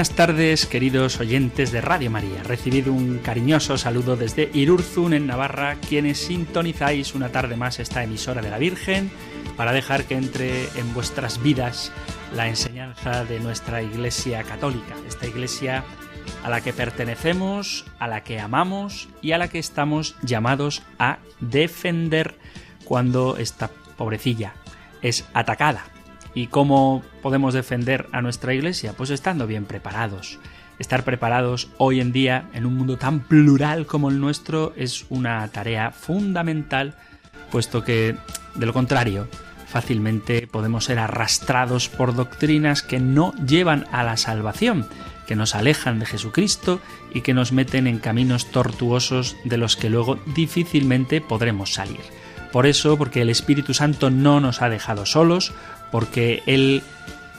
Buenas tardes, queridos oyentes de Radio María. Recibido un cariñoso saludo desde Irurzun, en Navarra, quienes sintonizáis una tarde más esta emisora de la Virgen para dejar que entre en vuestras vidas la enseñanza de nuestra Iglesia Católica, esta Iglesia a la que pertenecemos, a la que amamos y a la que estamos llamados a defender cuando esta pobrecilla es atacada ¿Y cómo podemos defender a nuestra iglesia? Pues estando bien preparados. Estar preparados hoy en día en un mundo tan plural como el nuestro es una tarea fundamental, puesto que, de lo contrario, fácilmente podemos ser arrastrados por doctrinas que no llevan a la salvación, que nos alejan de Jesucristo y que nos meten en caminos tortuosos de los que luego difícilmente podremos salir. Por eso, porque el Espíritu Santo no nos ha dejado solos, porque Él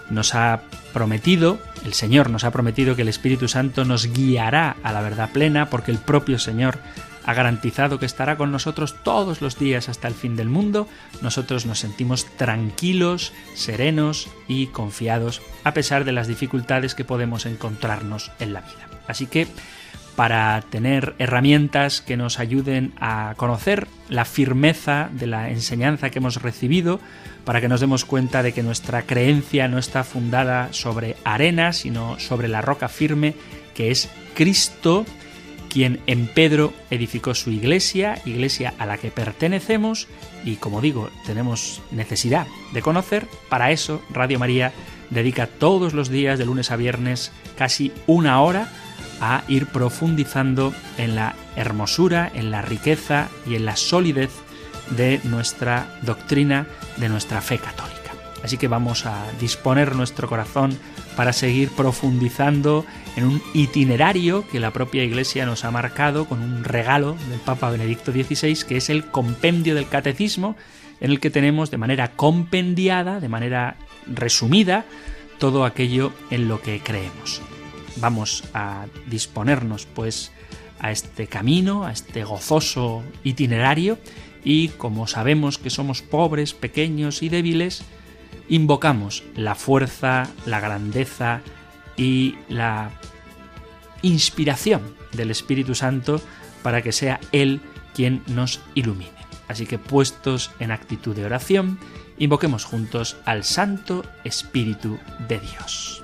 nos ha prometido, el Señor nos ha prometido que el Espíritu Santo nos guiará a la verdad plena, porque el propio Señor ha garantizado que estará con nosotros todos los días hasta el fin del mundo, nosotros nos sentimos tranquilos, serenos y confiados a pesar de las dificultades que podemos encontrarnos en la vida. Así que para tener herramientas que nos ayuden a conocer la firmeza de la enseñanza que hemos recibido, para que nos demos cuenta de que nuestra creencia no está fundada sobre arena, sino sobre la roca firme que es Cristo, quien en Pedro edificó su iglesia, iglesia a la que pertenecemos y como digo, tenemos necesidad de conocer, para eso Radio María dedica todos los días de lunes a viernes casi una hora a ir profundizando en la hermosura, en la riqueza y en la solidez de nuestra doctrina, de nuestra fe católica. Así que vamos a disponer nuestro corazón para seguir profundizando en un itinerario que la propia Iglesia nos ha marcado con un regalo del Papa Benedicto XVI, que es el compendio del catecismo, en el que tenemos de manera compendiada, de manera resumida, todo aquello en lo que creemos vamos a disponernos pues a este camino, a este gozoso itinerario y como sabemos que somos pobres, pequeños y débiles, invocamos la fuerza, la grandeza y la inspiración del Espíritu Santo para que sea Él quien nos ilumine. Así que puestos en actitud de oración, invoquemos juntos al Santo Espíritu de Dios.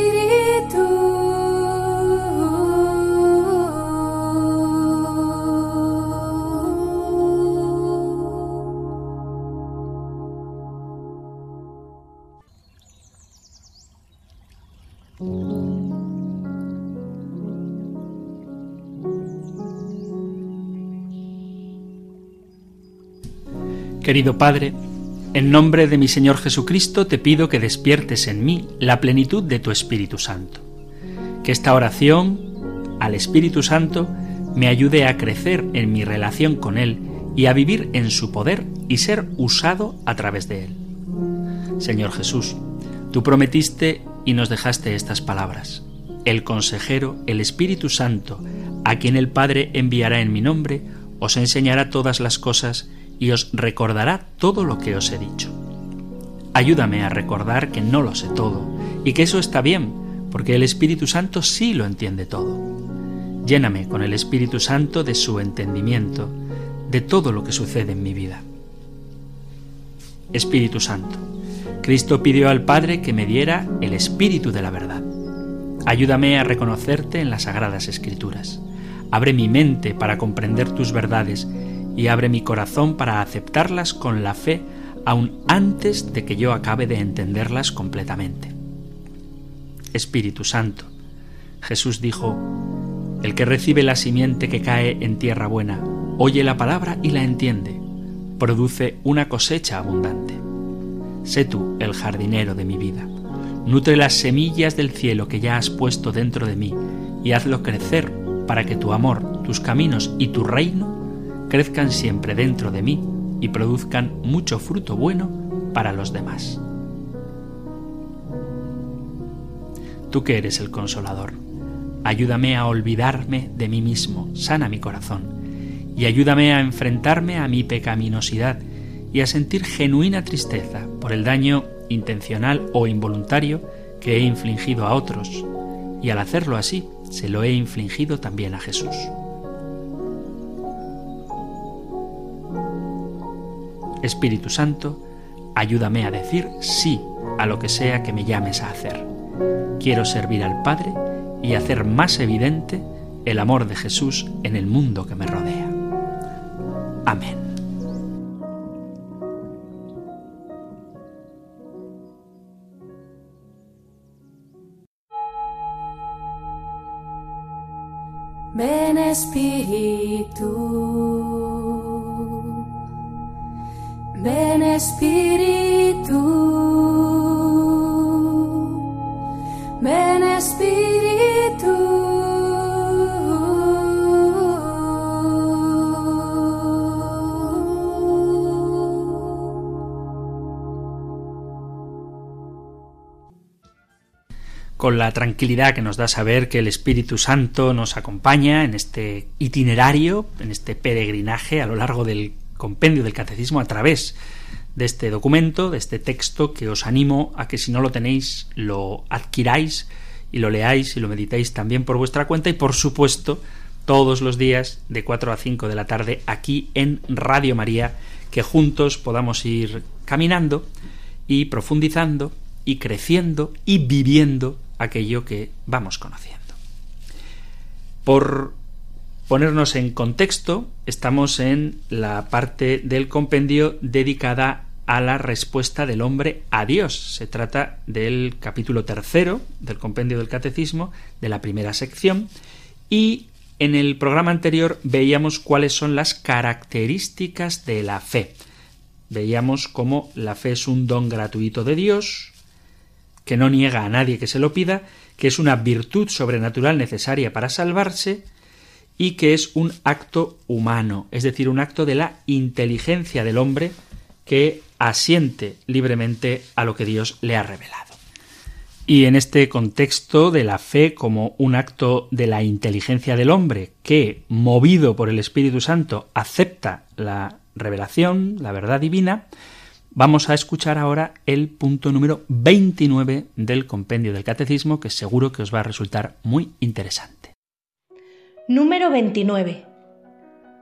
Querido Padre, en nombre de mi Señor Jesucristo te pido que despiertes en mí la plenitud de tu Espíritu Santo. Que esta oración al Espíritu Santo me ayude a crecer en mi relación con Él y a vivir en su poder y ser usado a través de Él. Señor Jesús, tú prometiste y nos dejaste estas palabras. El consejero, el Espíritu Santo, a quien el Padre enviará en mi nombre, os enseñará todas las cosas y os recordará todo lo que os he dicho. Ayúdame a recordar que no lo sé todo y que eso está bien, porque el Espíritu Santo sí lo entiende todo. Lléname con el Espíritu Santo de su entendimiento, de todo lo que sucede en mi vida. Espíritu Santo, Cristo pidió al Padre que me diera el Espíritu de la verdad. Ayúdame a reconocerte en las sagradas Escrituras. Abre mi mente para comprender tus verdades y abre mi corazón para aceptarlas con la fe aun antes de que yo acabe de entenderlas completamente. Espíritu Santo, Jesús dijo, El que recibe la simiente que cae en tierra buena, oye la palabra y la entiende, produce una cosecha abundante. Sé tú el jardinero de mi vida. Nutre las semillas del cielo que ya has puesto dentro de mí y hazlo crecer para que tu amor, tus caminos y tu reino crezcan siempre dentro de mí y produzcan mucho fruto bueno para los demás. Tú que eres el consolador, ayúdame a olvidarme de mí mismo, sana mi corazón, y ayúdame a enfrentarme a mi pecaminosidad y a sentir genuina tristeza por el daño intencional o involuntario que he infligido a otros, y al hacerlo así, se lo he infligido también a Jesús. Espíritu Santo, ayúdame a decir sí a lo que sea que me llames a hacer. Quiero servir al Padre y hacer más evidente el amor de Jesús en el mundo que me rodea. Amén. Ven Espíritu, ven Espíritu, ven Espíritu. con la tranquilidad que nos da saber que el Espíritu Santo nos acompaña en este itinerario, en este peregrinaje a lo largo del compendio del catecismo a través de este documento, de este texto que os animo a que si no lo tenéis lo adquiráis y lo leáis y lo meditéis también por vuestra cuenta y por supuesto todos los días de 4 a 5 de la tarde aquí en Radio María que juntos podamos ir caminando y profundizando y creciendo y viviendo aquello que vamos conociendo. Por ponernos en contexto, estamos en la parte del compendio dedicada a la respuesta del hombre a Dios. Se trata del capítulo tercero del compendio del catecismo, de la primera sección, y en el programa anterior veíamos cuáles son las características de la fe. Veíamos cómo la fe es un don gratuito de Dios, que no niega a nadie que se lo pida, que es una virtud sobrenatural necesaria para salvarse y que es un acto humano, es decir, un acto de la inteligencia del hombre que asiente libremente a lo que Dios le ha revelado. Y en este contexto de la fe como un acto de la inteligencia del hombre que, movido por el Espíritu Santo, acepta la revelación, la verdad divina, Vamos a escuchar ahora el punto número 29 del compendio del catecismo que seguro que os va a resultar muy interesante. Número 29.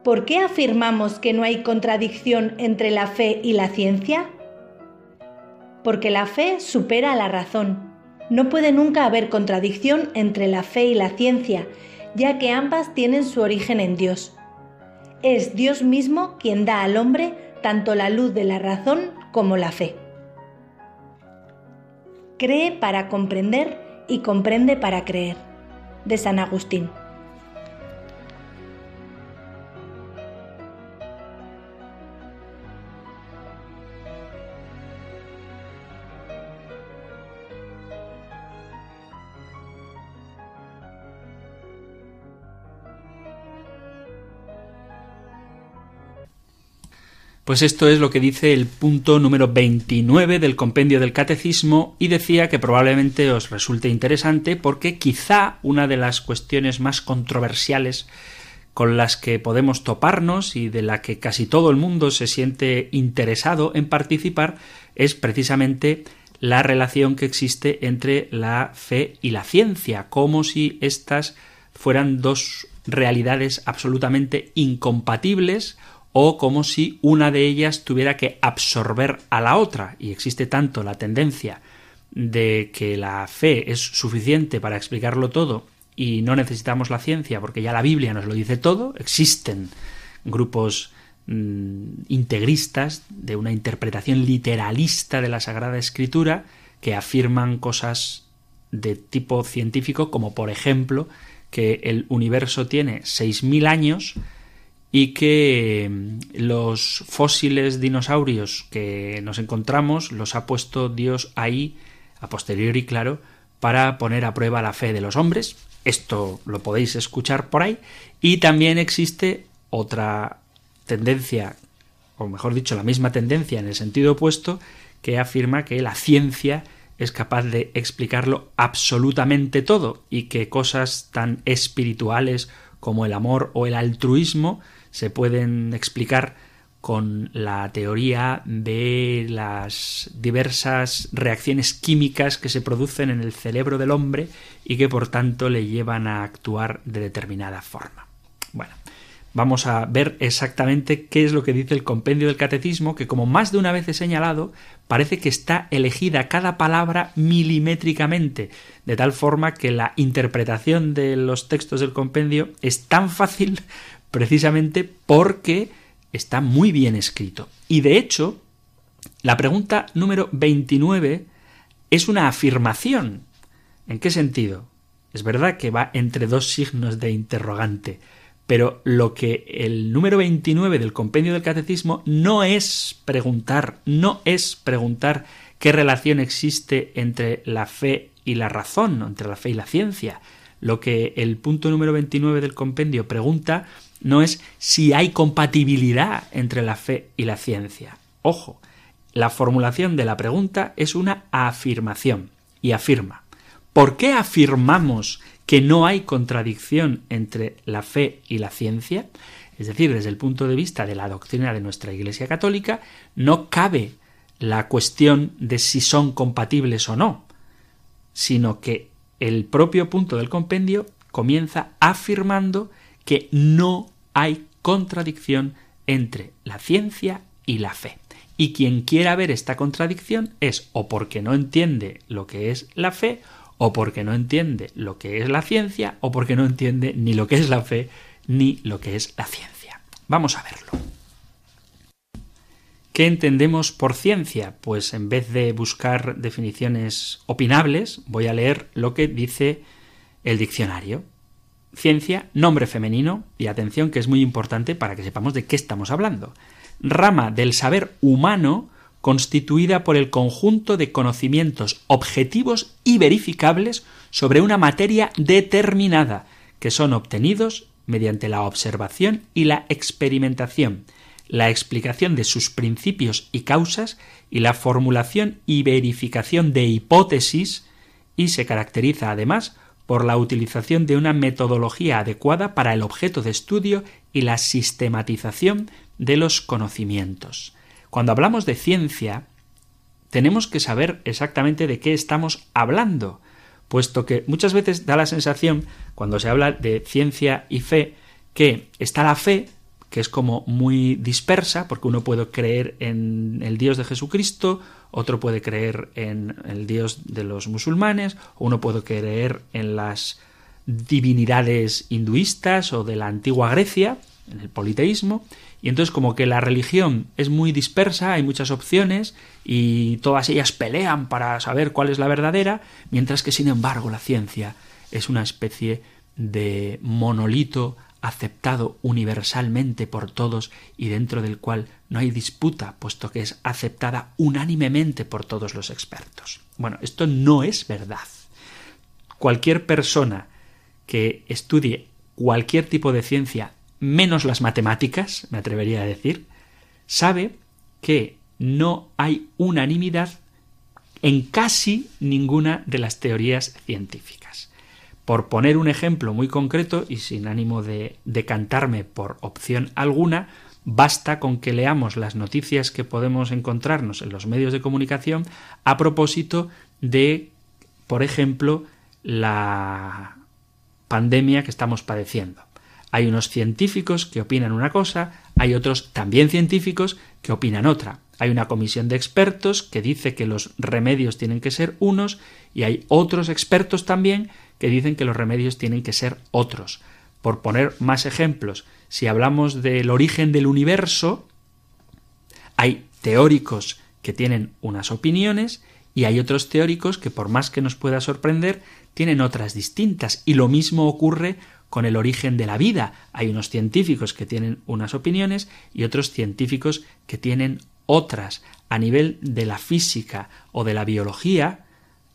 ¿Por qué afirmamos que no hay contradicción entre la fe y la ciencia? Porque la fe supera a la razón. No puede nunca haber contradicción entre la fe y la ciencia, ya que ambas tienen su origen en Dios. Es Dios mismo quien da al hombre tanto la luz de la razón como la fe. Cree para comprender y comprende para creer. De San Agustín. Pues esto es lo que dice el punto número 29 del compendio del catecismo y decía que probablemente os resulte interesante porque quizá una de las cuestiones más controversiales con las que podemos toparnos y de la que casi todo el mundo se siente interesado en participar es precisamente la relación que existe entre la fe y la ciencia, como si éstas fueran dos realidades absolutamente incompatibles o como si una de ellas tuviera que absorber a la otra. Y existe tanto la tendencia de que la fe es suficiente para explicarlo todo y no necesitamos la ciencia porque ya la Biblia nos lo dice todo, existen grupos mm, integristas de una interpretación literalista de la Sagrada Escritura que afirman cosas de tipo científico, como por ejemplo que el universo tiene 6.000 años y que mm, los fósiles dinosaurios que nos encontramos los ha puesto Dios ahí, a posteriori, claro, para poner a prueba la fe de los hombres. Esto lo podéis escuchar por ahí. Y también existe otra tendencia, o mejor dicho, la misma tendencia en el sentido opuesto, que afirma que la ciencia es capaz de explicarlo absolutamente todo y que cosas tan espirituales como el amor o el altruismo se pueden explicar con la teoría de las diversas reacciones químicas que se producen en el cerebro del hombre y que por tanto le llevan a actuar de determinada forma. Bueno, vamos a ver exactamente qué es lo que dice el compendio del catecismo, que como más de una vez he señalado, parece que está elegida cada palabra milimétricamente, de tal forma que la interpretación de los textos del compendio es tan fácil precisamente porque está muy bien escrito. Y de hecho, la pregunta número 29 es una afirmación. ¿En qué sentido? Es verdad que va entre dos signos de interrogante, pero lo que el número 29 del compendio del catecismo no es preguntar, no es preguntar qué relación existe entre la fe y la razón, entre la fe y la ciencia. Lo que el punto número 29 del compendio pregunta no es si hay compatibilidad entre la fe y la ciencia. Ojo, la formulación de la pregunta es una afirmación y afirma. ¿Por qué afirmamos que no hay contradicción entre la fe y la ciencia? Es decir, desde el punto de vista de la doctrina de nuestra Iglesia Católica, no cabe la cuestión de si son compatibles o no, sino que el propio punto del compendio comienza afirmando que no hay contradicción entre la ciencia y la fe. Y quien quiera ver esta contradicción es o porque no entiende lo que es la fe, o porque no entiende lo que es la ciencia, o porque no entiende ni lo que es la fe, ni lo que es la ciencia. Vamos a verlo. ¿Qué entendemos por ciencia? Pues en vez de buscar definiciones opinables, voy a leer lo que dice el diccionario. Ciencia, nombre femenino, y atención que es muy importante para que sepamos de qué estamos hablando. Rama del saber humano constituida por el conjunto de conocimientos objetivos y verificables sobre una materia determinada, que son obtenidos mediante la observación y la experimentación, la explicación de sus principios y causas y la formulación y verificación de hipótesis, y se caracteriza además por la utilización de una metodología adecuada para el objeto de estudio y la sistematización de los conocimientos. Cuando hablamos de ciencia, tenemos que saber exactamente de qué estamos hablando, puesto que muchas veces da la sensación, cuando se habla de ciencia y fe, que está la fe, que es como muy dispersa, porque uno puede creer en el Dios de Jesucristo, otro puede creer en el Dios de los musulmanes, uno puede creer en las divinidades hinduistas o de la antigua Grecia, en el politeísmo, y entonces como que la religión es muy dispersa, hay muchas opciones y todas ellas pelean para saber cuál es la verdadera, mientras que sin embargo la ciencia es una especie de monolito aceptado universalmente por todos y dentro del cual no hay disputa, puesto que es aceptada unánimemente por todos los expertos. Bueno, esto no es verdad. Cualquier persona que estudie cualquier tipo de ciencia, menos las matemáticas, me atrevería a decir, sabe que no hay unanimidad en casi ninguna de las teorías científicas. Por poner un ejemplo muy concreto y sin ánimo de decantarme por opción alguna, basta con que leamos las noticias que podemos encontrarnos en los medios de comunicación a propósito de, por ejemplo, la pandemia que estamos padeciendo. Hay unos científicos que opinan una cosa, hay otros también científicos que opinan otra. Hay una comisión de expertos que dice que los remedios tienen que ser unos y hay otros expertos también que dicen que los remedios tienen que ser otros. Por poner más ejemplos, si hablamos del origen del universo, hay teóricos que tienen unas opiniones Y hay otros teóricos que, por más que nos pueda sorprender, tienen otras distintas. Y lo mismo ocurre con el origen de la vida. Hay unos científicos que tienen unas opiniones y otros científicos que tienen otras. A nivel de la física o de la biología,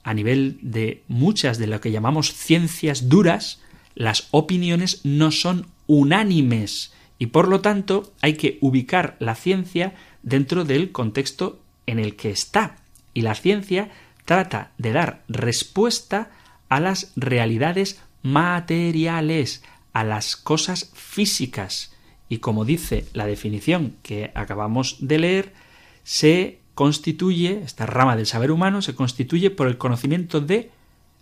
a nivel de muchas de lo que llamamos ciencias duras, las opiniones no son unánimes y por lo tanto hay que ubicar la ciencia dentro del contexto en el que está. Y la ciencia trata de dar respuesta a las realidades materiales, a las cosas físicas. Y como dice la definición que acabamos de leer, se constituye, esta rama del saber humano se constituye por el conocimiento de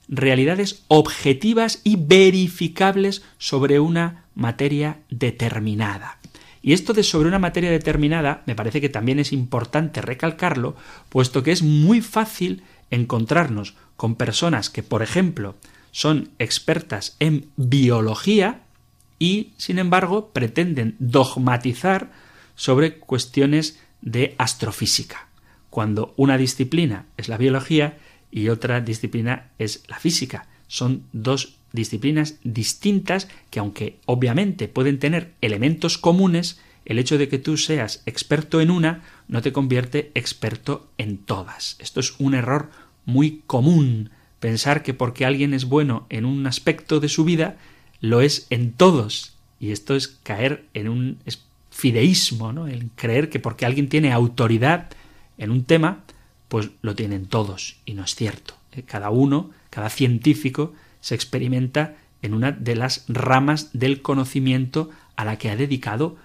realidades objetivas y verificables sobre una materia determinada. Y esto de sobre una materia determinada me parece que también es importante recalcarlo, puesto que es muy fácil encontrarnos con personas que, por ejemplo, son expertas en biología y, sin embargo, pretenden dogmatizar sobre cuestiones de astrofísica, cuando una disciplina es la biología y otra disciplina es la física. Son dos disciplinas distintas que, aunque obviamente pueden tener elementos comunes, el hecho de que tú seas experto en una no te convierte experto en todas. Esto es un error muy común pensar que porque alguien es bueno en un aspecto de su vida, lo es en todos. Y esto es caer en un fideísmo, ¿no? Creer que porque alguien tiene autoridad en un tema, pues lo tienen todos. Y no es cierto. Eh, cada uno, cada científico, se experimenta en una de las ramas del conocimiento a la que ha dedicado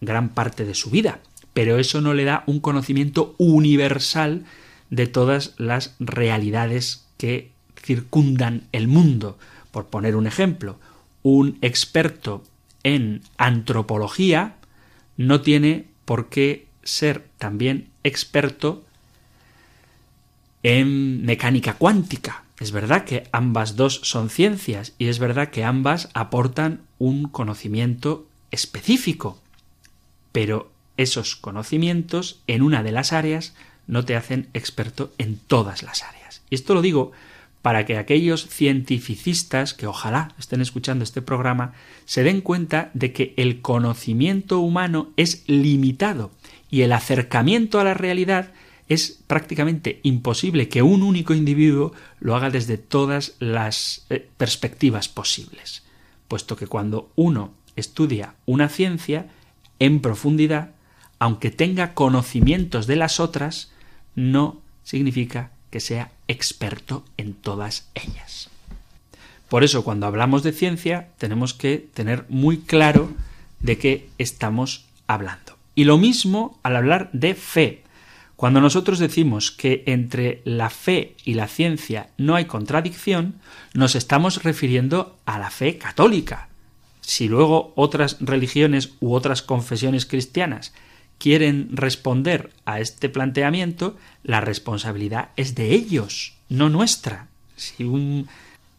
gran parte de su vida. Pero eso no le da un conocimiento universal de todas las realidades que circundan el mundo. Por poner un ejemplo, un experto en antropología no tiene por qué ser también experto en mecánica cuántica. Es verdad que ambas dos son ciencias y es verdad que ambas aportan un conocimiento específico, pero esos conocimientos en una de las áreas no te hacen experto en todas las áreas. Y esto lo digo para que aquellos cientificistas que ojalá estén escuchando este programa se den cuenta de que el conocimiento humano es limitado y el acercamiento a la realidad es prácticamente imposible que un único individuo lo haga desde todas las eh, perspectivas posibles, puesto que cuando uno estudia una ciencia en profundidad, aunque tenga conocimientos de las otras, no significa que sea experto en todas ellas. Por eso, cuando hablamos de ciencia, tenemos que tener muy claro de qué estamos hablando. Y lo mismo al hablar de fe. Cuando nosotros decimos que entre la fe y la ciencia no hay contradicción, nos estamos refiriendo a la fe católica. Si luego otras religiones u otras confesiones cristianas quieren responder a este planteamiento, la responsabilidad es de ellos, no nuestra. Si un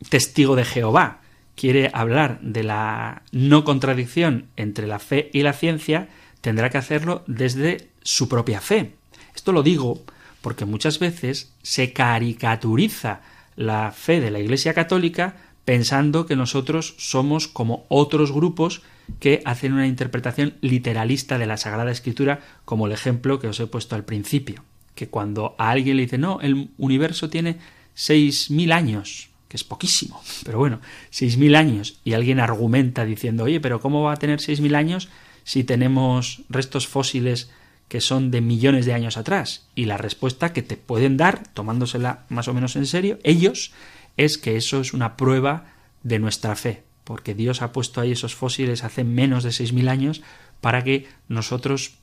testigo de Jehová quiere hablar de la no contradicción entre la fe y la ciencia, tendrá que hacerlo desde su propia fe. Esto lo digo porque muchas veces se caricaturiza la fe de la Iglesia Católica pensando que nosotros somos como otros grupos que hacen una interpretación literalista de la Sagrada Escritura, como el ejemplo que os he puesto al principio, que cuando a alguien le dice, no, el universo tiene seis mil años, que es poquísimo, pero bueno, seis mil años, y alguien argumenta diciendo, oye, pero ¿cómo va a tener seis mil años si tenemos restos fósiles que son de millones de años atrás? Y la respuesta que te pueden dar, tomándosela más o menos en serio, ellos, es que eso es una prueba de nuestra fe, porque Dios ha puesto ahí esos fósiles hace menos de seis mil años para que nosotros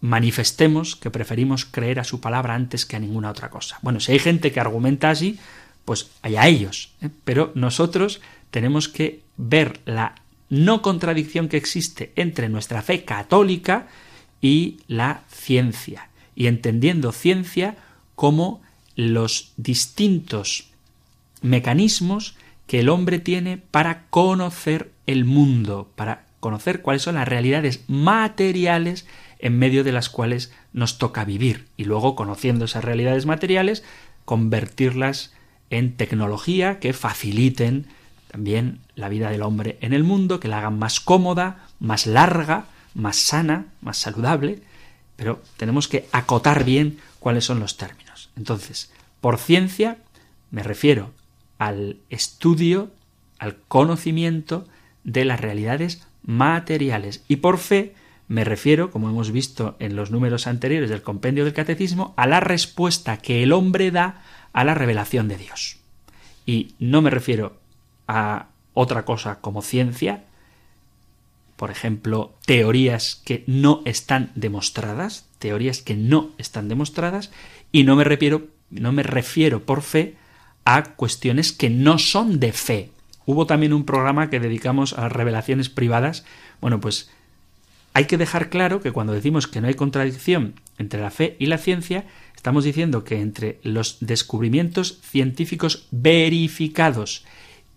manifestemos que preferimos creer a su palabra antes que a ninguna otra cosa. Bueno, si hay gente que argumenta así, pues allá ellos. ¿eh? Pero nosotros tenemos que ver la no contradicción que existe entre nuestra fe católica y la ciencia. Y entendiendo ciencia como los distintos mecanismos que el hombre tiene para conocer el mundo, para conocer cuáles son las realidades materiales en medio de las cuales nos toca vivir. Y luego, conociendo esas realidades materiales, convertirlas en tecnología que faciliten también la vida del hombre en el mundo, que la hagan más cómoda, más larga, más sana, más saludable, pero tenemos que acotar bien cuáles son los términos. Entonces, por ciencia me refiero al estudio, al conocimiento de las realidades materiales y por fe me refiero, como hemos visto en los números anteriores del compendio del catecismo, a la respuesta que el hombre da a la revelación de Dios. Y no me refiero a otra cosa como ciencia, por ejemplo, teorías que no están demostradas, teorías que no están demostradas, y no me refiero, no me refiero por fe a cuestiones que no son de fe. Hubo también un programa que dedicamos a las revelaciones privadas. Bueno, pues hay que dejar claro que cuando decimos que no hay contradicción entre la fe y la ciencia, estamos diciendo que entre los descubrimientos científicos verificados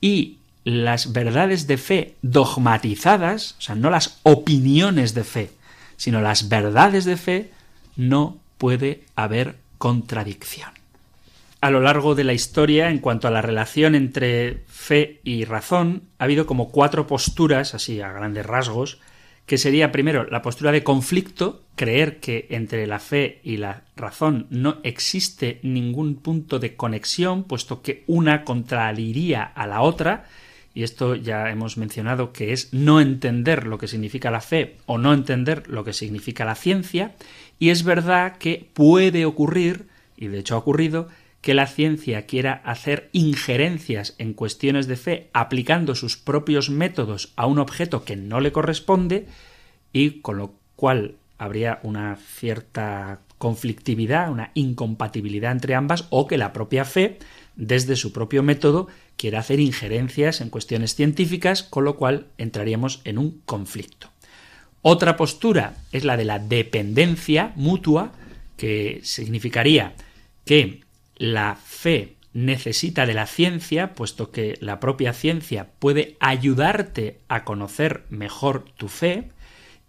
y las verdades de fe dogmatizadas, o sea, no las opiniones de fe, sino las verdades de fe, no puede haber contradicción. A lo largo de la historia, en cuanto a la relación entre fe y razón, ha habido como cuatro posturas, así a grandes rasgos, que sería primero la postura de conflicto, creer que entre la fe y la razón no existe ningún punto de conexión, puesto que una contradiría a la otra, y esto ya hemos mencionado que es no entender lo que significa la fe o no entender lo que significa la ciencia, y es verdad que puede ocurrir, y de hecho ha ocurrido, que la ciencia quiera hacer injerencias en cuestiones de fe aplicando sus propios métodos a un objeto que no le corresponde y con lo cual habría una cierta conflictividad, una incompatibilidad entre ambas o que la propia fe desde su propio método quiera hacer injerencias en cuestiones científicas, con lo cual entraríamos en un conflicto. Otra postura es la de la dependencia mutua, que significaría que la fe necesita de la ciencia, puesto que la propia ciencia puede ayudarte a conocer mejor tu fe,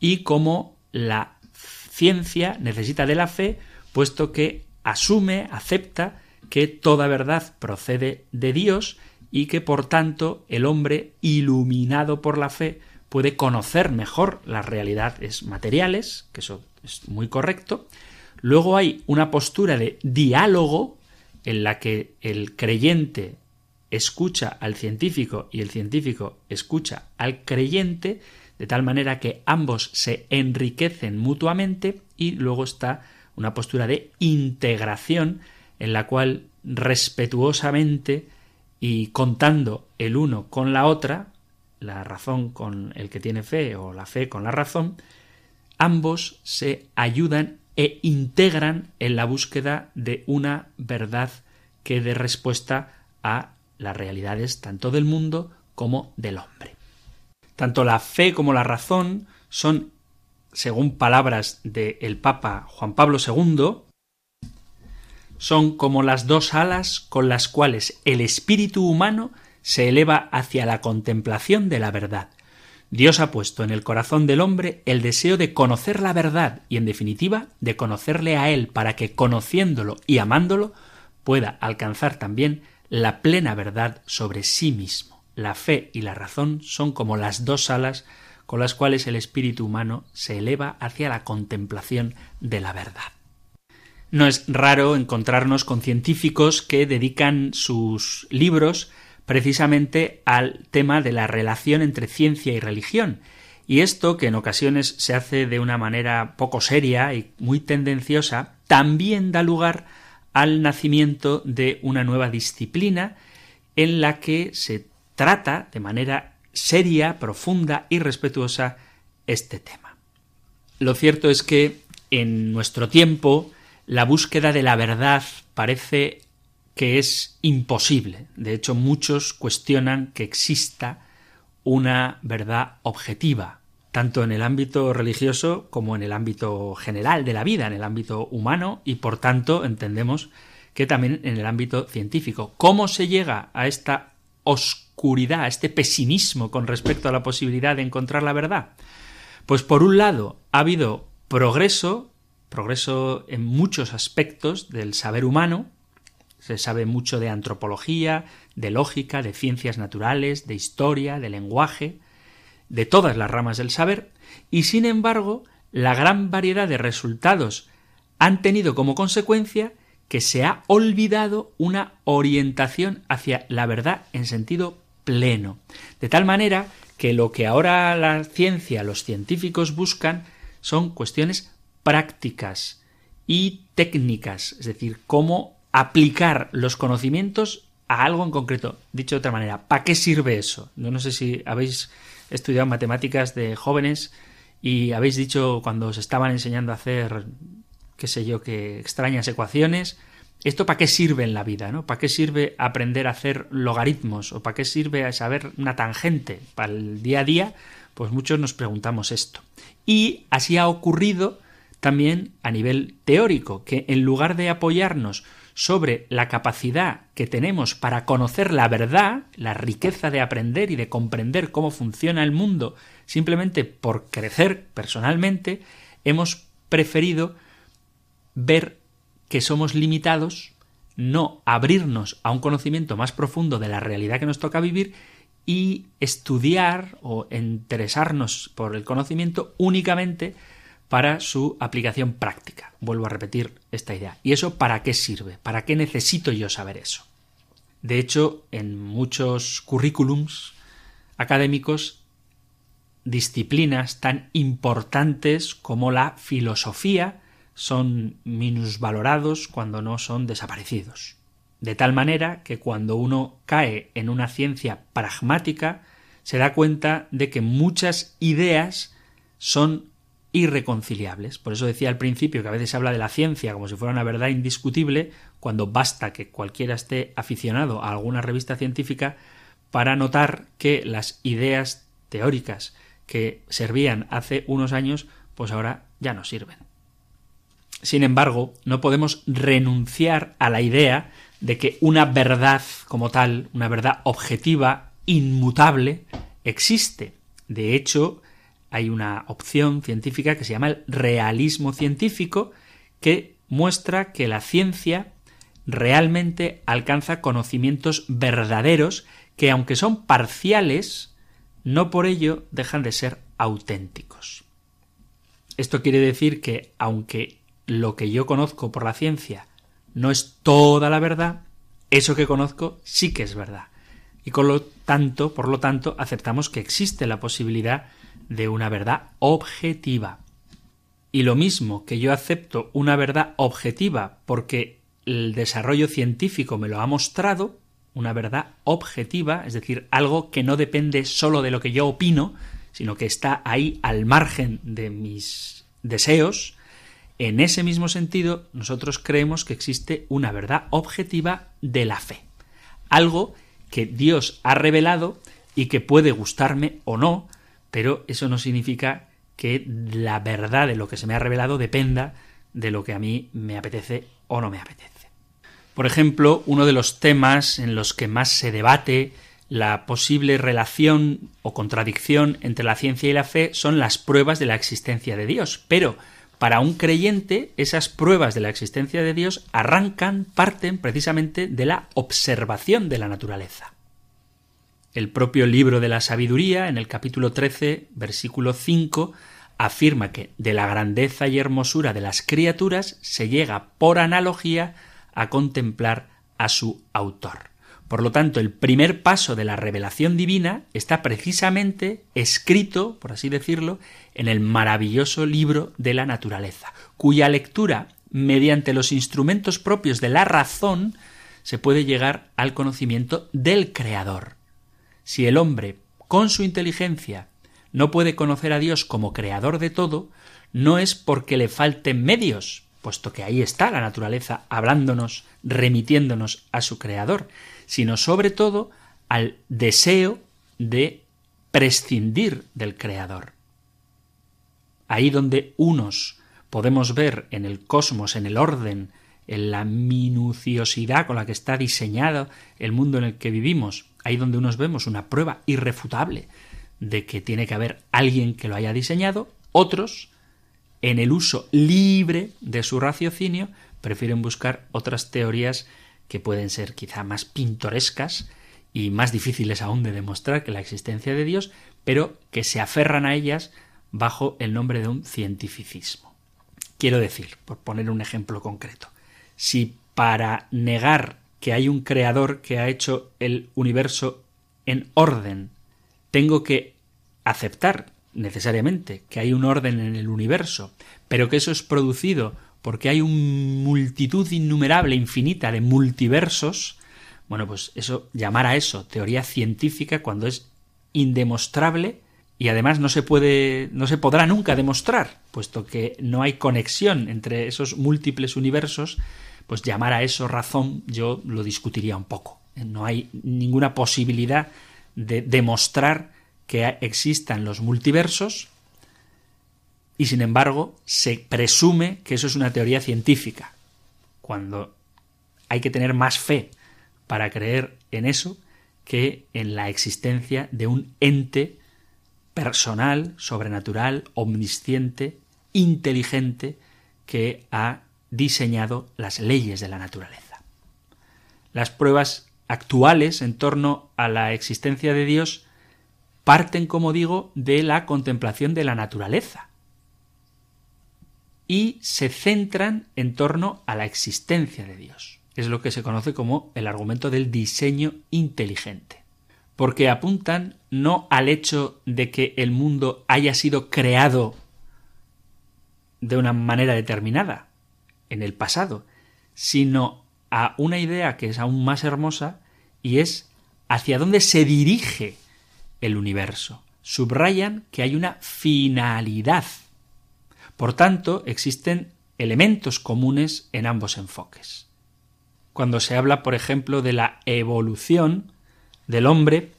y como la ciencia necesita de la fe, puesto que asume, acepta que toda verdad procede de Dios y que por tanto el hombre iluminado por la fe puede conocer mejor las realidades materiales, que eso es muy correcto. Luego hay una postura de diálogo en la que el creyente escucha al científico y el científico escucha al creyente, de tal manera que ambos se enriquecen mutuamente y luego está una postura de integración en la cual respetuosamente y contando el uno con la otra, la razón con el que tiene fe o la fe con la razón, ambos se ayudan e integran en la búsqueda de una verdad que dé respuesta a las realidades tanto del mundo como del hombre. Tanto la fe como la razón son, según palabras del Papa Juan Pablo II, son como las dos alas con las cuales el espíritu humano se eleva hacia la contemplación de la verdad. Dios ha puesto en el corazón del hombre el deseo de conocer la verdad y, en definitiva, de conocerle a Él para que, conociéndolo y amándolo, pueda alcanzar también la plena verdad sobre sí mismo. La fe y la razón son como las dos alas con las cuales el espíritu humano se eleva hacia la contemplación de la verdad. No es raro encontrarnos con científicos que dedican sus libros precisamente al tema de la relación entre ciencia y religión. Y esto, que en ocasiones se hace de una manera poco seria y muy tendenciosa, también da lugar al nacimiento de una nueva disciplina en la que se trata de manera seria, profunda y respetuosa este tema. Lo cierto es que en nuestro tiempo la búsqueda de la verdad parece que es imposible. De hecho, muchos cuestionan que exista una verdad objetiva, tanto en el ámbito religioso como en el ámbito general de la vida, en el ámbito humano y por tanto entendemos que también en el ámbito científico. ¿Cómo se llega a esta oscuridad, a este pesimismo con respecto a la posibilidad de encontrar la verdad? Pues por un lado ha habido progreso, progreso en muchos aspectos del saber humano, Se sabe mucho de antropología, de lógica, de ciencias naturales, de historia, de lenguaje, de todas las ramas del saber, y sin embargo, la gran variedad de resultados han tenido como consecuencia que se ha olvidado una orientación hacia la verdad en sentido pleno. De tal manera que lo que ahora la ciencia, los científicos buscan son cuestiones prácticas y técnicas, es decir, cómo aplicar los conocimientos a algo en concreto. Dicho de otra manera, ¿para qué sirve eso? Yo no sé si habéis estudiado matemáticas de jóvenes y habéis dicho cuando os estaban enseñando a hacer, qué sé yo, que extrañas ecuaciones, ¿Esto para qué sirve en la vida? ¿no? ¿Para qué sirve aprender a hacer logaritmos? ¿O para qué sirve saber una tangente? Para el día a día, pues muchos nos preguntamos esto. Y así ha ocurrido también a nivel teórico, que en lugar de apoyarnos sobre la capacidad que tenemos para conocer la verdad, la riqueza de aprender y de comprender cómo funciona el mundo, simplemente por crecer personalmente, hemos preferido ver que somos limitados, no abrirnos a un conocimiento más profundo de la realidad que nos toca vivir y estudiar o interesarnos por el conocimiento únicamente para su aplicación práctica. Vuelvo a repetir esta idea. ¿Y eso para qué sirve? ¿Para qué necesito yo saber eso? De hecho, en muchos currículums académicos, disciplinas tan importantes como la filosofía son minusvalorados cuando no son desaparecidos. De tal manera que cuando uno cae en una ciencia pragmática, se da cuenta de que muchas ideas son irreconciliables. Por eso decía al principio que a veces se habla de la ciencia como si fuera una verdad indiscutible, cuando basta que cualquiera esté aficionado a alguna revista científica para notar que las ideas teóricas que servían hace unos años, pues ahora ya no sirven. Sin embargo, no podemos renunciar a la idea de que una verdad como tal, una verdad objetiva, inmutable, existe. De hecho, hay una opción científica que se llama el realismo científico, que muestra que la ciencia realmente alcanza conocimientos verdaderos que, aunque son parciales, no por ello dejan de ser auténticos. Esto quiere decir que, aunque lo que yo conozco por la ciencia no es toda la verdad, eso que conozco sí que es verdad. Y con lo tanto, por lo tanto, aceptamos que existe la posibilidad de una verdad objetiva. Y lo mismo que yo acepto una verdad objetiva porque el desarrollo científico me lo ha mostrado, una verdad objetiva, es decir, algo que no depende solo de lo que yo opino, sino que está ahí al margen de mis deseos, en ese mismo sentido, nosotros creemos que existe una verdad objetiva de la fe. Algo que Dios ha revelado y que puede gustarme o no, pero eso no significa que la verdad de lo que se me ha revelado dependa de lo que a mí me apetece o no me apetece. Por ejemplo, uno de los temas en los que más se debate la posible relación o contradicción entre la ciencia y la fe son las pruebas de la existencia de Dios, pero para un creyente, esas pruebas de la existencia de Dios arrancan, parten precisamente de la observación de la naturaleza. El propio libro de la sabiduría, en el capítulo 13, versículo 5, afirma que de la grandeza y hermosura de las criaturas se llega por analogía a contemplar a su autor. Por lo tanto, el primer paso de la revelación divina está precisamente escrito, por así decirlo, en el maravilloso libro de la naturaleza, cuya lectura, mediante los instrumentos propios de la razón, se puede llegar al conocimiento del Creador. Si el hombre, con su inteligencia, no puede conocer a Dios como Creador de todo, no es porque le falten medios, puesto que ahí está la naturaleza hablándonos, remitiéndonos a su Creador, sino sobre todo al deseo de prescindir del Creador. Ahí donde unos podemos ver en el cosmos, en el orden, en la minuciosidad con la que está diseñado el mundo en el que vivimos, ahí donde unos vemos una prueba irrefutable de que tiene que haber alguien que lo haya diseñado, otros, en el uso libre de su raciocinio, prefieren buscar otras teorías que pueden ser quizá más pintorescas y más difíciles aún de demostrar que la existencia de Dios, pero que se aferran a ellas bajo el nombre de un cientificismo. Quiero decir, por poner un ejemplo concreto, si para negar que hay un creador que ha hecho el universo en orden, tengo que aceptar necesariamente que hay un orden en el universo, pero que eso es producido porque hay una multitud innumerable, infinita de multiversos, bueno, pues eso, llamar a eso teoría científica cuando es indemostrable y además no se puede, no se podrá nunca demostrar, puesto que no hay conexión entre esos múltiples universos, pues llamar a eso razón yo lo discutiría un poco. No hay ninguna posibilidad de demostrar que existan los multiversos y sin embargo se presume que eso es una teoría científica, cuando hay que tener más fe para creer en eso que en la existencia de un ente personal, sobrenatural, omnisciente, inteligente, que ha diseñado las leyes de la naturaleza. Las pruebas actuales en torno a la existencia de Dios parten, como digo, de la contemplación de la naturaleza y se centran en torno a la existencia de Dios. Es lo que se conoce como el argumento del diseño inteligente, porque apuntan no al hecho de que el mundo haya sido creado de una manera determinada en el pasado, sino a una idea que es aún más hermosa y es hacia dónde se dirige el universo. Subrayan que hay una finalidad. Por tanto, existen elementos comunes en ambos enfoques. Cuando se habla, por ejemplo, de la evolución del hombre,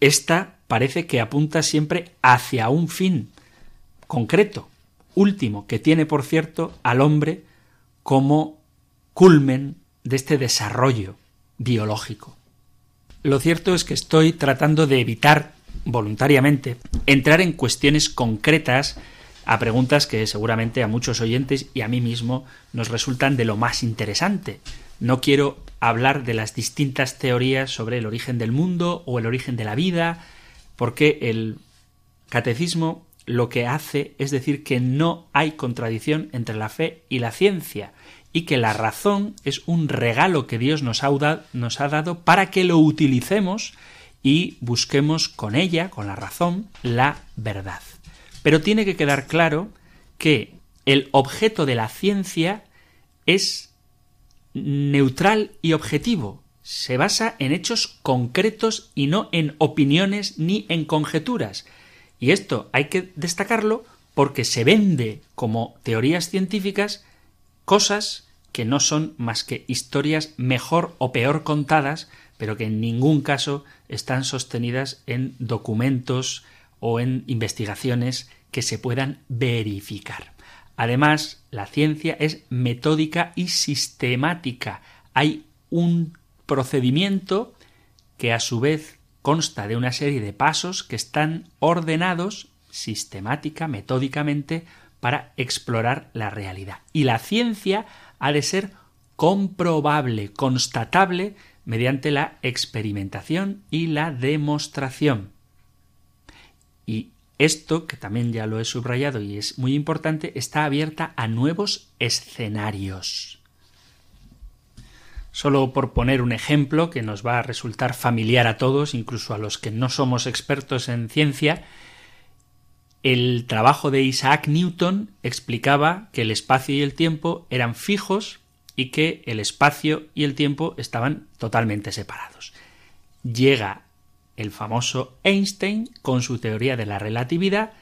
esta parece que apunta siempre hacia un fin concreto, último, que tiene, por cierto, al hombre como culmen de este desarrollo biológico. Lo cierto es que estoy tratando de evitar voluntariamente entrar en cuestiones concretas a preguntas que seguramente a muchos oyentes y a mí mismo nos resultan de lo más interesante. No quiero hablar de las distintas teorías sobre el origen del mundo o el origen de la vida, porque el catecismo lo que hace es decir que no hay contradicción entre la fe y la ciencia, y que la razón es un regalo que Dios nos ha, nos ha dado para que lo utilicemos y busquemos con ella, con la razón, la verdad. Pero tiene que quedar claro que el objeto de la ciencia es neutral y objetivo. Se basa en hechos concretos y no en opiniones ni en conjeturas. Y esto hay que destacarlo porque se vende como teorías científicas cosas que no son más que historias mejor o peor contadas, pero que en ningún caso están sostenidas en documentos o en investigaciones que se puedan verificar. Además, la ciencia es metódica y sistemática. Hay un procedimiento que a su vez consta de una serie de pasos que están ordenados sistemática, metódicamente, para explorar la realidad. Y la ciencia ha de ser comprobable, constatable mediante la experimentación y la demostración. Y esto, que también ya lo he subrayado y es muy importante, está abierta a nuevos escenarios. Solo por poner un ejemplo que nos va a resultar familiar a todos, incluso a los que no somos expertos en ciencia, el trabajo de Isaac Newton explicaba que el espacio y el tiempo eran fijos y que el espacio y el tiempo estaban totalmente separados. Llega el famoso Einstein con su teoría de la relatividad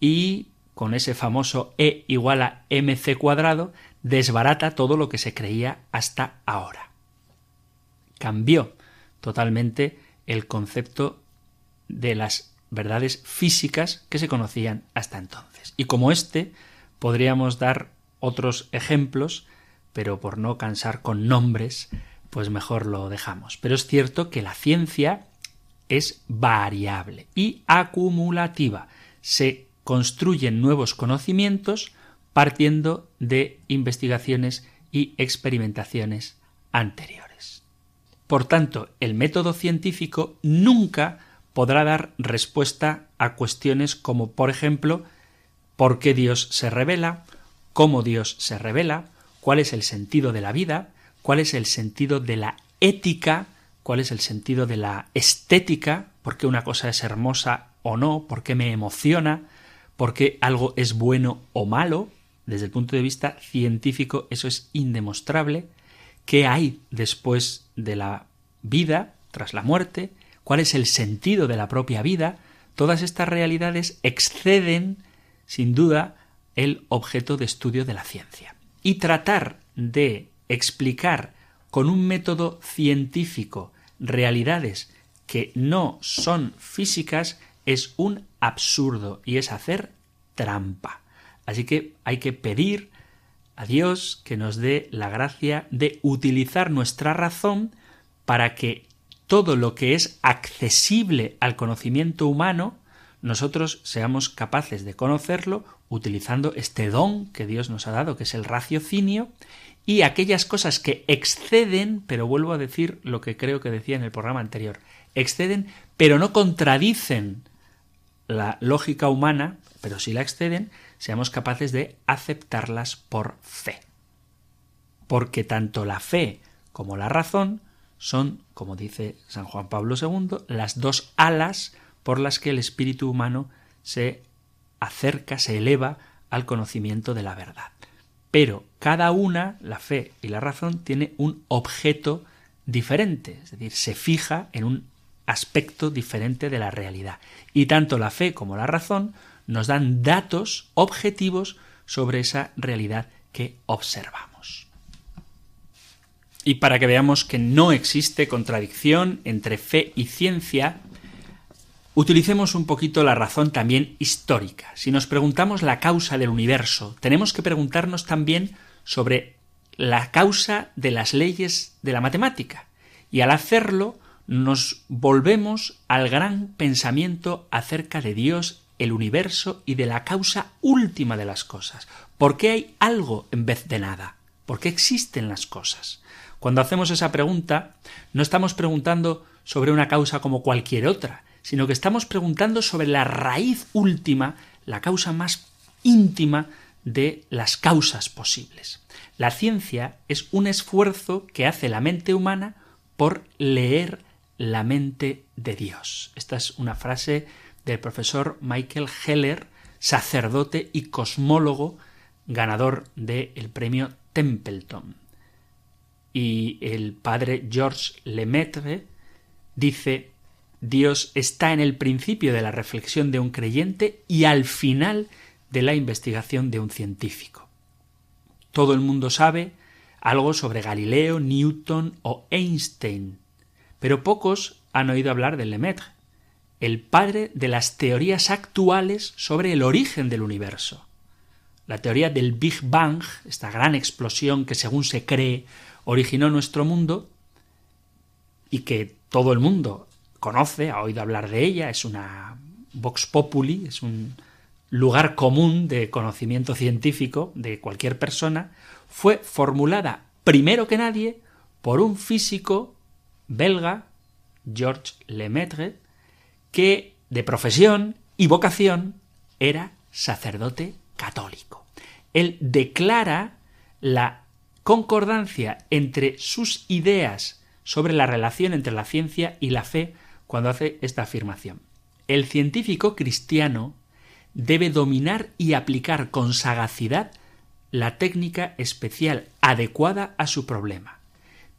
y con ese famoso E igual a mc cuadrado desbarata todo lo que se creía hasta ahora. Cambió totalmente el concepto de las verdades físicas que se conocían hasta entonces. Y como este, podríamos dar otros ejemplos, pero por no cansar con nombres, pues mejor lo dejamos. Pero es cierto que la ciencia es variable y acumulativa. Se construyen nuevos conocimientos partiendo de investigaciones y experimentaciones anteriores. Por tanto, el método científico nunca podrá dar respuesta a cuestiones como, por ejemplo, por qué Dios se revela, cómo Dios se revela, cuál es el sentido de la vida, cuál es el sentido de la ética, cuál es el sentido de la estética, por qué una cosa es hermosa o no, por qué me emociona, por qué algo es bueno o malo. Desde el punto de vista científico eso es indemostrable. ¿Qué hay después de la vida, tras la muerte? ¿Cuál es el sentido de la propia vida? Todas estas realidades exceden, sin duda, el objeto de estudio de la ciencia. Y tratar de explicar con un método científico realidades que no son físicas es un absurdo y es hacer trampa. Así que hay que pedir a Dios que nos dé la gracia de utilizar nuestra razón para que todo lo que es accesible al conocimiento humano, nosotros seamos capaces de conocerlo utilizando este don que Dios nos ha dado, que es el raciocinio, y aquellas cosas que exceden, pero vuelvo a decir lo que creo que decía en el programa anterior, exceden, pero no contradicen la lógica humana, pero si la exceden, seamos capaces de aceptarlas por fe. Porque tanto la fe como la razón son, como dice San Juan Pablo II, las dos alas por las que el espíritu humano se acerca, se eleva al conocimiento de la verdad. Pero cada una, la fe y la razón, tiene un objeto diferente, es decir, se fija en un aspecto diferente de la realidad. Y tanto la fe como la razón nos dan datos objetivos sobre esa realidad que observamos. Y para que veamos que no existe contradicción entre fe y ciencia, utilicemos un poquito la razón también histórica. Si nos preguntamos la causa del universo, tenemos que preguntarnos también sobre la causa de las leyes de la matemática. Y al hacerlo, nos volvemos al gran pensamiento acerca de Dios, el universo y de la causa última de las cosas. ¿Por qué hay algo en vez de nada? ¿Por qué existen las cosas? Cuando hacemos esa pregunta, no estamos preguntando sobre una causa como cualquier otra, sino que estamos preguntando sobre la raíz última, la causa más íntima de las causas posibles. La ciencia es un esfuerzo que hace la mente humana por leer la mente de Dios. Esta es una frase del profesor Michael Heller, sacerdote y cosmólogo, ganador del premio Templeton y el padre Georges Lemaitre dice Dios está en el principio de la reflexión de un creyente y al final de la investigación de un científico. Todo el mundo sabe algo sobre Galileo, Newton o Einstein, pero pocos han oído hablar de Lemaitre, el padre de las teorías actuales sobre el origen del universo. La teoría del Big Bang, esta gran explosión que según se cree originó nuestro mundo y que todo el mundo conoce, ha oído hablar de ella, es una vox populi, es un lugar común de conocimiento científico de cualquier persona, fue formulada primero que nadie por un físico belga, Georges Lemaitre, que de profesión y vocación era sacerdote católico. Él declara la concordancia entre sus ideas sobre la relación entre la ciencia y la fe cuando hace esta afirmación. El científico cristiano debe dominar y aplicar con sagacidad la técnica especial adecuada a su problema.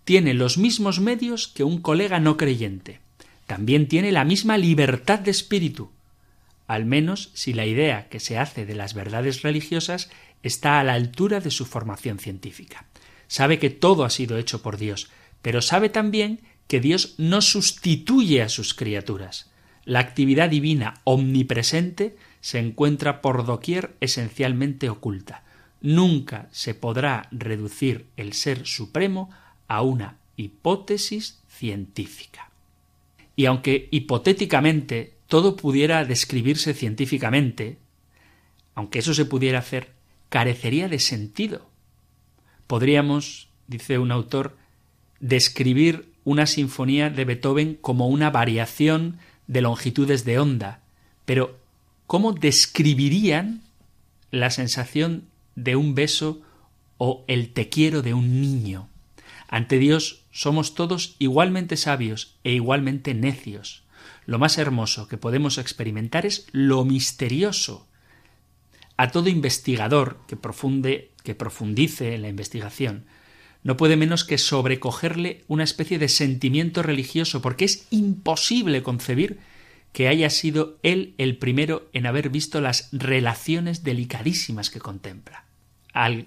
Tiene los mismos medios que un colega no creyente. También tiene la misma libertad de espíritu, al menos si la idea que se hace de las verdades religiosas está a la altura de su formación científica sabe que todo ha sido hecho por Dios, pero sabe también que Dios no sustituye a sus criaturas. La actividad divina omnipresente se encuentra por doquier esencialmente oculta. Nunca se podrá reducir el ser supremo a una hipótesis científica. Y aunque hipotéticamente todo pudiera describirse científicamente, aunque eso se pudiera hacer, carecería de sentido, Podríamos, dice un autor, describir una sinfonía de Beethoven como una variación de longitudes de onda, pero ¿cómo describirían la sensación de un beso o el te quiero de un niño? Ante Dios somos todos igualmente sabios e igualmente necios. Lo más hermoso que podemos experimentar es lo misterioso. A todo investigador que, profunde, que profundice en la investigación, no puede menos que sobrecogerle una especie de sentimiento religioso, porque es imposible concebir que haya sido él el primero en haber visto las relaciones delicadísimas que contempla. Al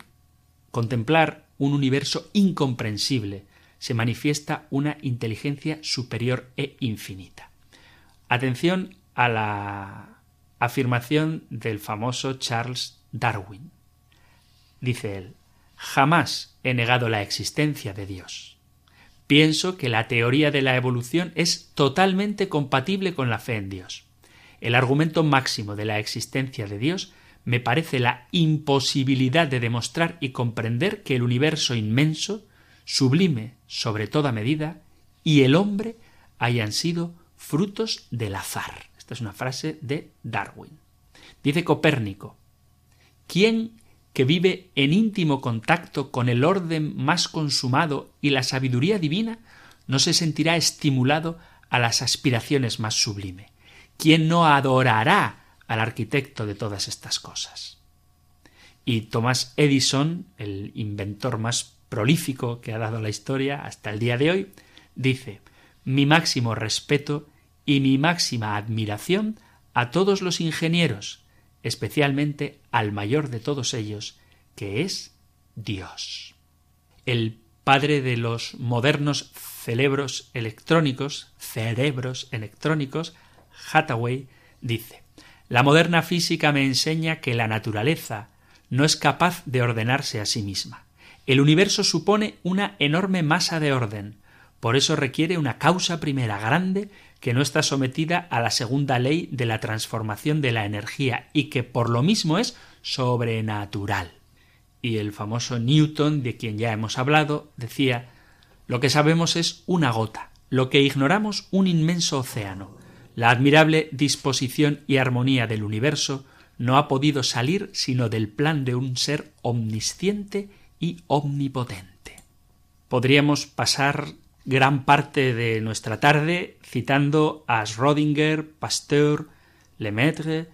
contemplar un universo incomprensible, se manifiesta una inteligencia superior e infinita. Atención a la afirmación del famoso Charles Darwin. Dice él, jamás he negado la existencia de Dios. Pienso que la teoría de la evolución es totalmente compatible con la fe en Dios. El argumento máximo de la existencia de Dios me parece la imposibilidad de demostrar y comprender que el universo inmenso, sublime sobre toda medida, y el hombre hayan sido frutos del azar. Esta es una frase de Darwin. Dice Copérnico, ¿quién que vive en íntimo contacto con el orden más consumado y la sabiduría divina, no se sentirá estimulado a las aspiraciones más sublime. ¿Quién no adorará al arquitecto de todas estas cosas? Y Thomas Edison, el inventor más prolífico que ha dado la historia hasta el día de hoy, dice mi máximo respeto y mi máxima admiración a todos los ingenieros, especialmente al mayor de todos ellos, que es Dios. El padre de los modernos cerebros electrónicos, cerebros electrónicos, Hathaway, dice La moderna física me enseña que la naturaleza no es capaz de ordenarse a sí misma. El universo supone una enorme masa de orden, por eso requiere una causa primera grande que no está sometida a la segunda ley de la transformación de la energía y que por lo mismo es sobrenatural. Y el famoso Newton, de quien ya hemos hablado, decía lo que sabemos es una gota, lo que ignoramos un inmenso océano. La admirable disposición y armonía del universo no ha podido salir sino del plan de un ser omnisciente y omnipotente. Podríamos pasar gran parte de nuestra tarde citando a Schrödinger, Pasteur, Lemaitre,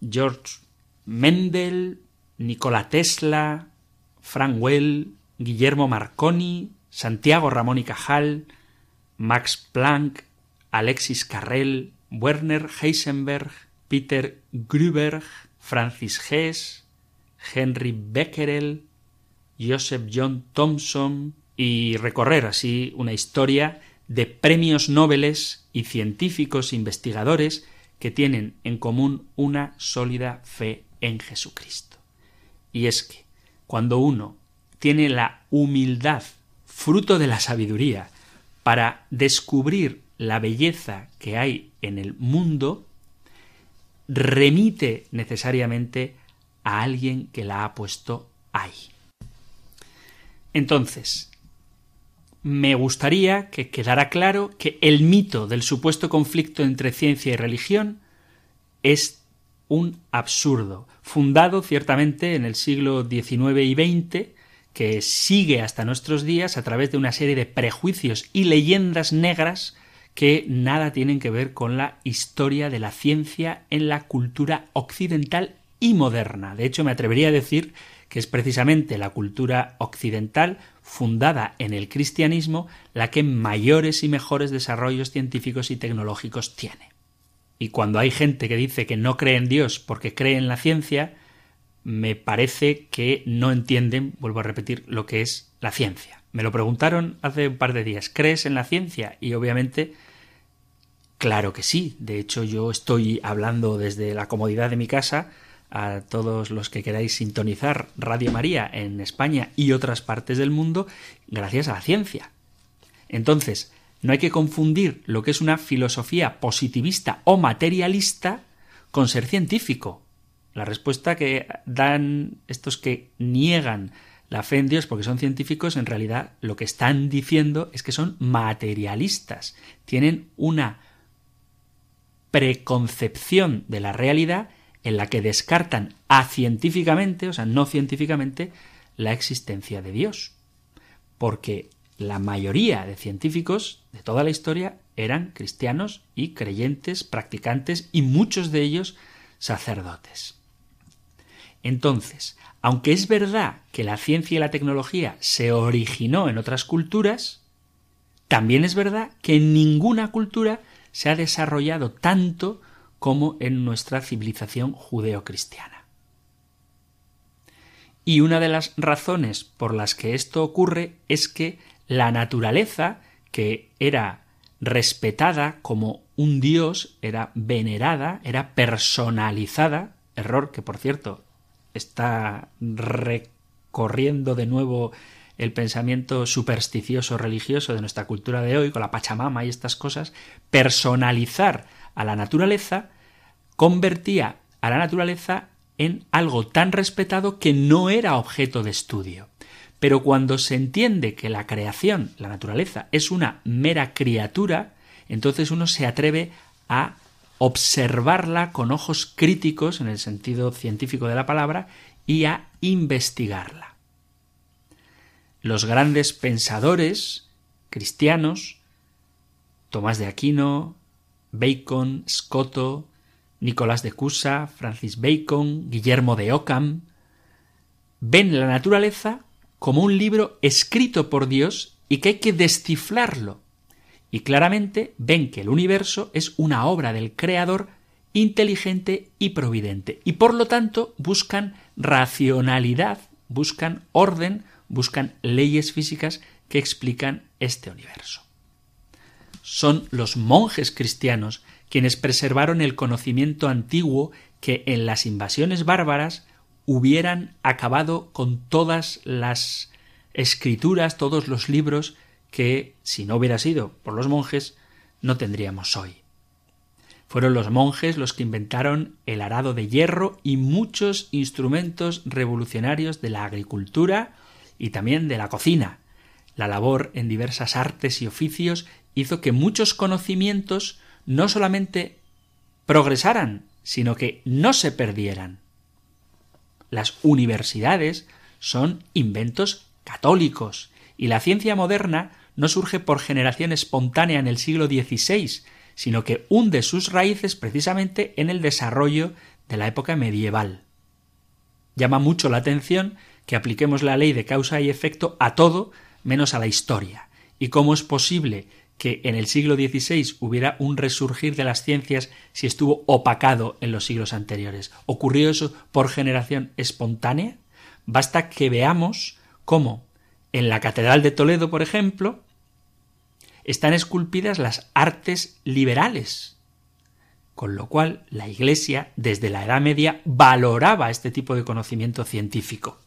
George Mendel, Nikola Tesla, Frank Well, Guillermo Marconi, Santiago Ramón y Cajal, Max Planck, Alexis Carrel, Werner Heisenberg, Peter Gruber, Francis Hess, Henry Becquerel, Joseph John Thomson, y recorrer así una historia de premios Nobel y científicos investigadores que tienen en común una sólida fe en Jesucristo. Y es que cuando uno tiene la humildad, fruto de la sabiduría, para descubrir la belleza que hay en el mundo, remite necesariamente a alguien que la ha puesto ahí. Entonces, me gustaría que quedara claro que el mito del supuesto conflicto entre ciencia y religión es un absurdo, fundado ciertamente en el siglo XIX y XX, que sigue hasta nuestros días a través de una serie de prejuicios y leyendas negras que nada tienen que ver con la historia de la ciencia en la cultura occidental y moderna. De hecho, me atrevería a decir que es precisamente la cultura occidental fundada en el cristianismo la que mayores y mejores desarrollos científicos y tecnológicos tiene. Y cuando hay gente que dice que no cree en Dios porque cree en la ciencia, me parece que no entienden, vuelvo a repetir, lo que es la ciencia. Me lo preguntaron hace un par de días, ¿crees en la ciencia? Y obviamente, claro que sí. De hecho, yo estoy hablando desde la comodidad de mi casa a todos los que queráis sintonizar Radio María en España y otras partes del mundo gracias a la ciencia. Entonces, no hay que confundir lo que es una filosofía positivista o materialista con ser científico. La respuesta que dan estos que niegan la fe en Dios porque son científicos, en realidad lo que están diciendo es que son materialistas. Tienen una preconcepción de la realidad en la que descartan a científicamente, o sea, no científicamente, la existencia de Dios. Porque la mayoría de científicos de toda la historia eran cristianos y creyentes, practicantes y muchos de ellos sacerdotes. Entonces, aunque es verdad que la ciencia y la tecnología se originó en otras culturas, también es verdad que en ninguna cultura se ha desarrollado tanto como en nuestra civilización judeocristiana. Y una de las razones por las que esto ocurre es que la naturaleza, que era respetada como un dios, era venerada, era personalizada, error que por cierto está recorriendo de nuevo el pensamiento supersticioso religioso de nuestra cultura de hoy, con la Pachamama y estas cosas, personalizar a la naturaleza convertía a la naturaleza en algo tan respetado que no era objeto de estudio. Pero cuando se entiende que la creación, la naturaleza, es una mera criatura, entonces uno se atreve a observarla con ojos críticos, en el sentido científico de la palabra, y a investigarla. Los grandes pensadores cristianos, Tomás de Aquino, Bacon, Scotto, Nicolás de Cusa, Francis Bacon, Guillermo de Ockham, ven la naturaleza como un libro escrito por Dios y que hay que descifrarlo y claramente ven que el universo es una obra del Creador inteligente y providente, y por lo tanto buscan racionalidad, buscan orden, buscan leyes físicas que explican este universo. Son los monjes cristianos quienes preservaron el conocimiento antiguo que en las invasiones bárbaras hubieran acabado con todas las escrituras, todos los libros que, si no hubiera sido por los monjes, no tendríamos hoy. Fueron los monjes los que inventaron el arado de hierro y muchos instrumentos revolucionarios de la agricultura y también de la cocina. La labor en diversas artes y oficios hizo que muchos conocimientos no solamente progresaran, sino que no se perdieran. Las universidades son inventos católicos y la ciencia moderna no surge por generación espontánea en el siglo XVI, sino que hunde sus raíces precisamente en el desarrollo de la época medieval. Llama mucho la atención que apliquemos la ley de causa y efecto a todo menos a la historia. ¿Y cómo es posible que en el siglo XVI hubiera un resurgir de las ciencias si estuvo opacado en los siglos anteriores? ¿Ocurrió eso por generación espontánea? Basta que veamos cómo en la Catedral de Toledo, por ejemplo, están esculpidas las artes liberales, con lo cual la Iglesia, desde la Edad Media, valoraba este tipo de conocimiento científico.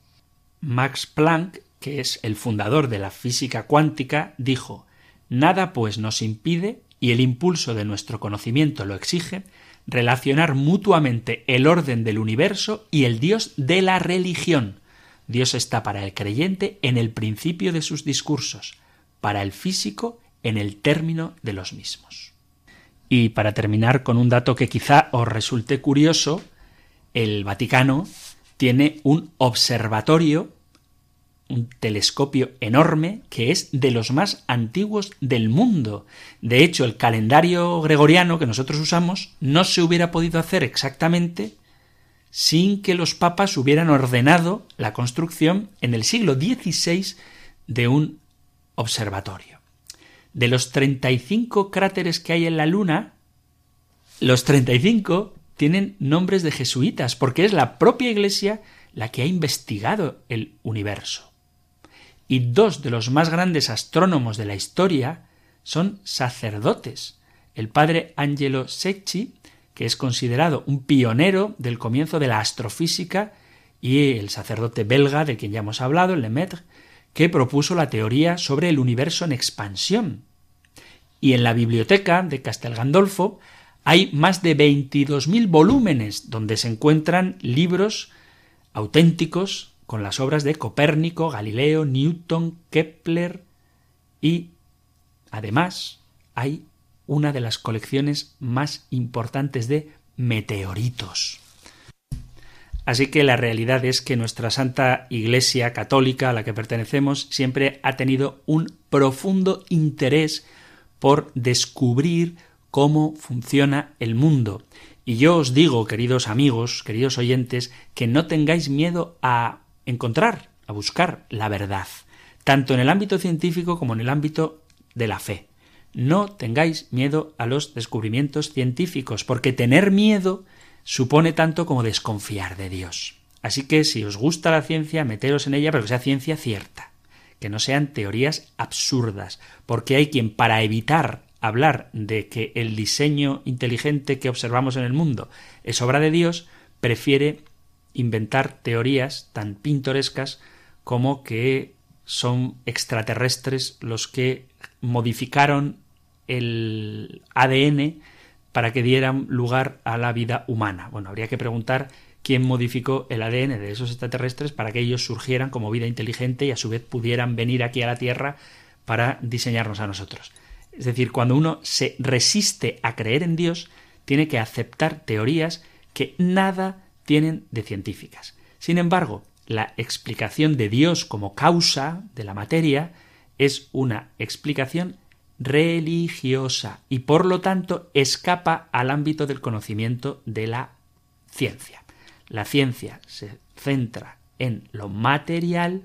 Max Planck, que es el fundador de la física cuántica, dijo Nada pues nos impide, y el impulso de nuestro conocimiento lo exige, relacionar mutuamente el orden del universo y el Dios de la religión, Dios está para el creyente en el principio de sus discursos, para el físico en el término de los mismos. Y para terminar con un dato que quizá os resulte curioso, el Vaticano tiene un observatorio, un telescopio enorme que es de los más antiguos del mundo. De hecho, el calendario gregoriano que nosotros usamos no se hubiera podido hacer exactamente sin que los papas hubieran ordenado la construcción en el siglo XVI de un observatorio. De los 35 cráteres que hay en la Luna, los 35 tienen nombres de jesuitas, porque es la propia Iglesia la que ha investigado el universo. Y dos de los más grandes astrónomos de la historia son sacerdotes. El padre Angelo Secchi que es considerado un pionero del comienzo de la astrofísica, y el sacerdote belga de quien ya hemos hablado, Lemaitre, que propuso la teoría sobre el universo en expansión. Y en la biblioteca de Castel Gandolfo hay más de 22.000 volúmenes donde se encuentran libros auténticos con las obras de Copérnico, Galileo, Newton, Kepler y además hay una de las colecciones más importantes de meteoritos. Así que la realidad es que nuestra Santa Iglesia Católica a la que pertenecemos siempre ha tenido un profundo interés por descubrir cómo funciona el mundo. Y yo os digo, queridos amigos, queridos oyentes, que no tengáis miedo a encontrar, a buscar la verdad, tanto en el ámbito científico como en el ámbito de la fe. No tengáis miedo a los descubrimientos científicos, porque tener miedo supone tanto como desconfiar de Dios. Así que si os gusta la ciencia, meteros en ella, pero que sea ciencia cierta, que no sean teorías absurdas, porque hay quien para evitar hablar de que el diseño inteligente que observamos en el mundo es obra de Dios, prefiere inventar teorías tan pintorescas como que son extraterrestres los que modificaron el ADN para que dieran lugar a la vida humana. Bueno, habría que preguntar quién modificó el ADN de esos extraterrestres para que ellos surgieran como vida inteligente y a su vez pudieran venir aquí a la Tierra para diseñarnos a nosotros. Es decir, cuando uno se resiste a creer en Dios, tiene que aceptar teorías que nada tienen de científicas. Sin embargo, la explicación de Dios como causa de la materia es una explicación religiosa y por lo tanto escapa al ámbito del conocimiento de la ciencia. La ciencia se centra en lo material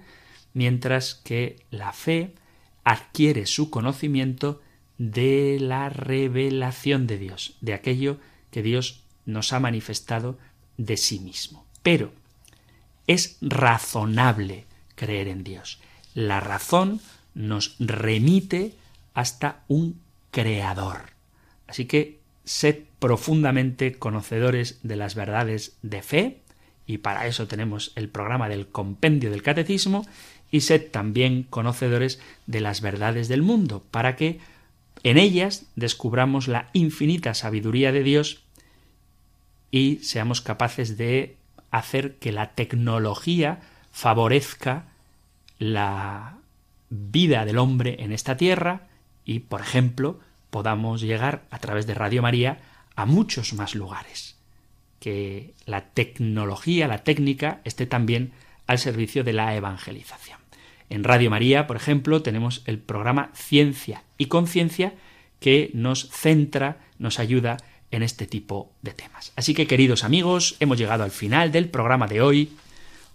mientras que la fe adquiere su conocimiento de la revelación de Dios, de aquello que Dios nos ha manifestado de sí mismo. Pero es razonable creer en Dios. La razón nos remite hasta un creador. Así que sed profundamente conocedores de las verdades de fe, y para eso tenemos el programa del compendio del catecismo, y sed también conocedores de las verdades del mundo, para que en ellas descubramos la infinita sabiduría de Dios y seamos capaces de hacer que la tecnología favorezca la vida del hombre en esta tierra y, por ejemplo, podamos llegar a través de Radio María a muchos más lugares. Que la tecnología, la técnica, esté también al servicio de la evangelización. En Radio María, por ejemplo, tenemos el programa Ciencia y Conciencia que nos centra, nos ayuda en este tipo de temas. Así que, queridos amigos, hemos llegado al final del programa de hoy.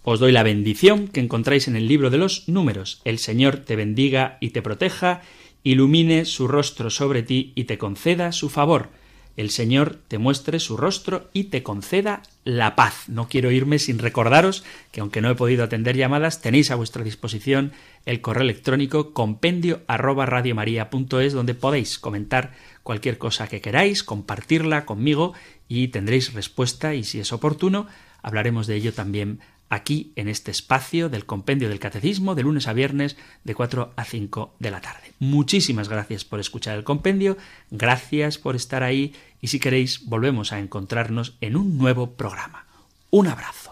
Os doy la bendición que encontráis en el libro de los números. El Señor te bendiga y te proteja ilumine su rostro sobre ti y te conceda su favor. El Señor te muestre su rostro y te conceda la paz. No quiero irme sin recordaros que aunque no he podido atender llamadas, tenéis a vuestra disposición el correo electrónico compendio arroba donde podéis comentar cualquier cosa que queráis, compartirla conmigo y tendréis respuesta y si es oportuno hablaremos de ello también aquí en este espacio del compendio del catecismo de lunes a viernes de 4 a 5 de la tarde. Muchísimas gracias por escuchar el compendio, gracias por estar ahí y si queréis volvemos a encontrarnos en un nuevo programa. Un abrazo.